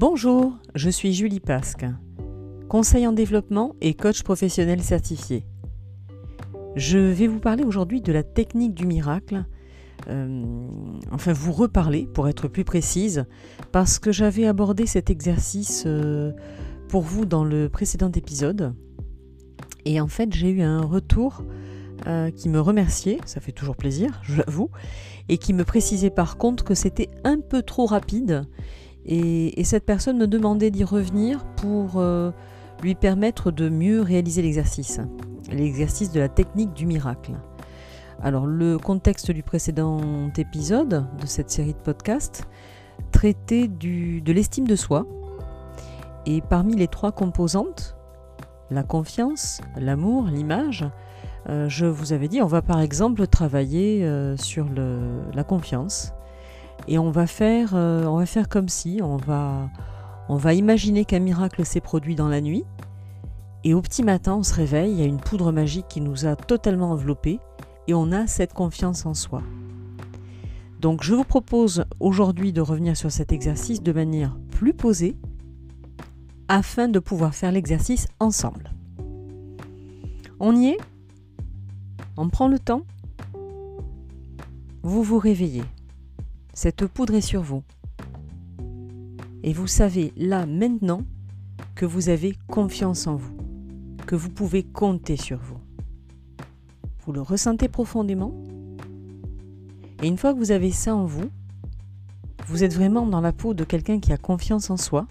Bonjour, je suis Julie Pasque, conseil en développement et coach professionnel certifié. Je vais vous parler aujourd'hui de la technique du miracle, euh, enfin vous reparler pour être plus précise, parce que j'avais abordé cet exercice euh, pour vous dans le précédent épisode, et en fait j'ai eu un retour euh, qui me remerciait, ça fait toujours plaisir, je l'avoue, et qui me précisait par contre que c'était un peu trop rapide et, cette personne me demandait d'y revenir pour euh, lui permettre de mieux réaliser l'exercice, l'exercice de la technique du miracle. Alors le contexte du précédent épisode de cette série de podcasts traitait de l'estime de soi. Et parmi les trois composantes, la confiance, l'amour, l'image, euh, je vous avais dit, on va par exemple travailler euh, sur la confiance. Et on va faire, euh, on va faire comme si, on va, on va imaginer qu'un miracle s'est produit dans la nuit. Et au petit matin, on se réveille, il y a une poudre magique qui nous a totalement enveloppés et on a cette confiance en soi. Donc je vous propose aujourd'hui de revenir sur cet exercice de manière plus posée afin de pouvoir faire l'exercice ensemble. On y est? On prend le temps? Vous vous réveillez. Cette poudre est sur vous. Et vous savez là maintenant que vous avez confiance en vous, que vous pouvez compter sur vous. Vous le ressentez profondément? Et une fois que vous avez ça en vous, vous êtes vraiment dans la peau de quelqu'un qui a confiance en soi.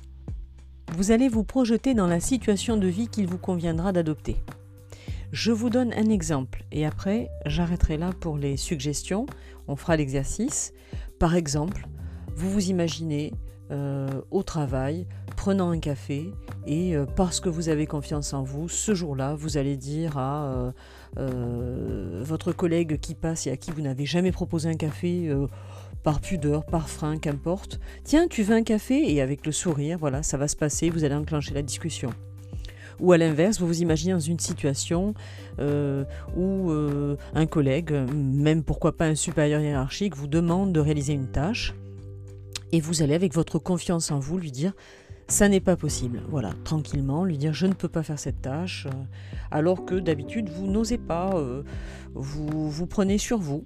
Vous allez vous projeter dans la situation de vie qu'il vous conviendra d'adopter. Je vous donne un exemple et après j'arrêterai là pour les suggestions. On fera l'exercice. Par exemple, vous vous imaginez euh, au travail, prenant un café, et euh, parce que vous avez confiance en vous, ce jour-là, vous allez dire à euh, votre collègue qui passe et à qui vous n'avez jamais proposé un café, par pudeur, par frein, qu'importe, tiens, tu veux un café? Et avec le sourire, voilà, ça va se passer, vous allez enclencher la discussion. Ou à l'inverse, vous vous imaginez dans une situation euh, où euh, un collègue, même pourquoi pas un supérieur hiérarchique, vous demande de réaliser une tâche et vous allez avec votre confiance en vous lui dire ça n'est pas possible. Voilà, tranquillement, lui dire je ne peux pas faire cette tâche, euh, alors que d'habitude vous n'osez pas, vous vous prenez sur vous.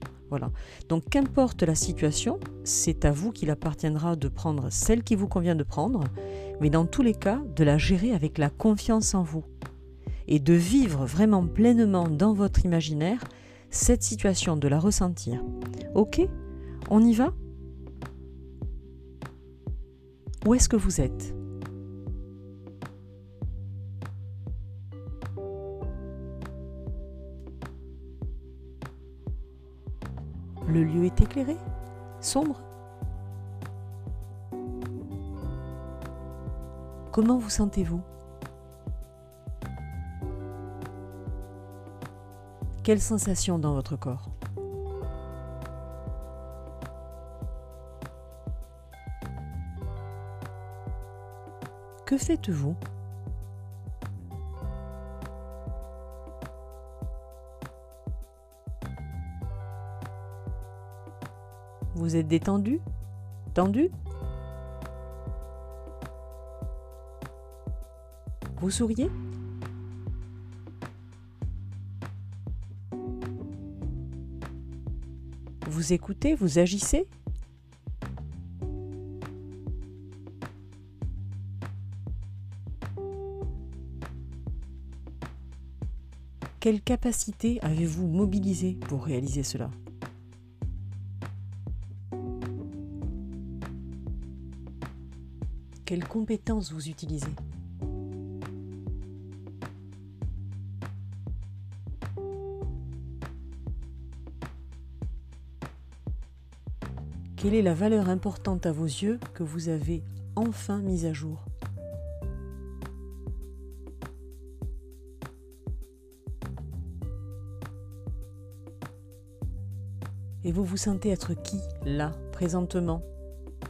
Donc qu'importe la situation, c'est à vous qu'il appartiendra de prendre celle qui vous convient de prendre, mais dans tous les cas, de la gérer avec la confiance en vous. Et de vivre vraiment pleinement dans votre imaginaire cette situation, de la ressentir. Ok? On y va? Où est-ce que vous êtes? Le lieu est éclairé Sombre. Comment vous sentez-vous? Quelle sensation dans votre corps? Que faites-vous? Vous êtes détendu? Tendu? Vous souriez? Vous écoutez? Vous agissez? Quelle capacité avez-vous mobilisée pour réaliser cela? Quelles compétences vous utilisez. Quelle est la valeur importante à vos yeux que vous avez enfin mise à jour? Et vous vous sentez être qui, là, présentement,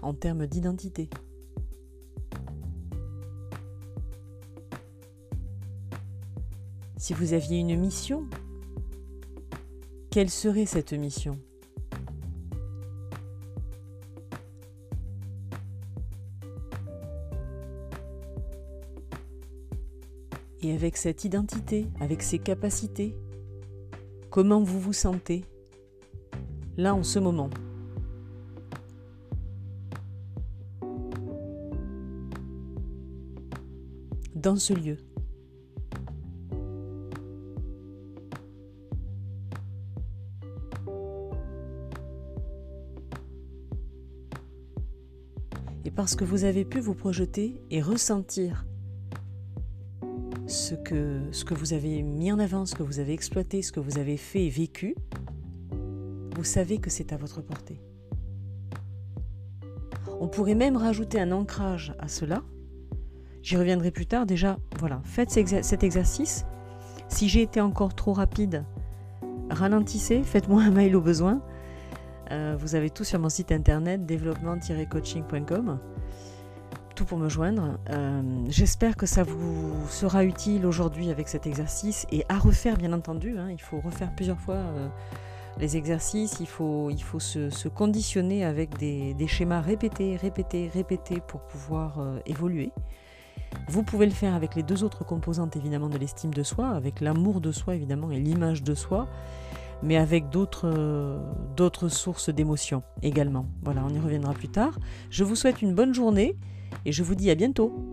en termes d'identité? si vous aviez une mission, quelle serait cette mission? Et avec cette identité, avec ces capacités, comment vous vous sentez là en ce moment? Dans ce lieu. Et parce que vous avez pu vous projeter et ressentir ce que, vous avez mis en avant, ce que vous avez exploité, ce que vous avez fait et vécu, vous savez que c'est à votre portée. On pourrait même rajouter un ancrage à cela. J'y reviendrai plus tard. Déjà, voilà, faites cet exercice. Si j'ai été encore trop rapide, ralentissez, faites-moi un mail au besoin. Euh, vous avez tout sur mon site internet développement-coaching.com. Tout pour me joindre. Euh, j'espère que ça vous sera utile aujourd'hui avec cet exercice et à refaire bien entendu. Hein. il faut refaire plusieurs fois euh, les exercices. Il faut, il faut se, conditionner avec des, schémas répétés, répétés, répétés pour pouvoir évoluer. Vous pouvez le faire avec les deux autres composantes évidemment de l'estime de soi, avec l'amour de soi évidemment et l'image de soi mais avec d'autres, d'autres sources d'émotions également. Voilà, on y reviendra plus tard. Je vous souhaite une bonne journée et je vous dis à bientôt.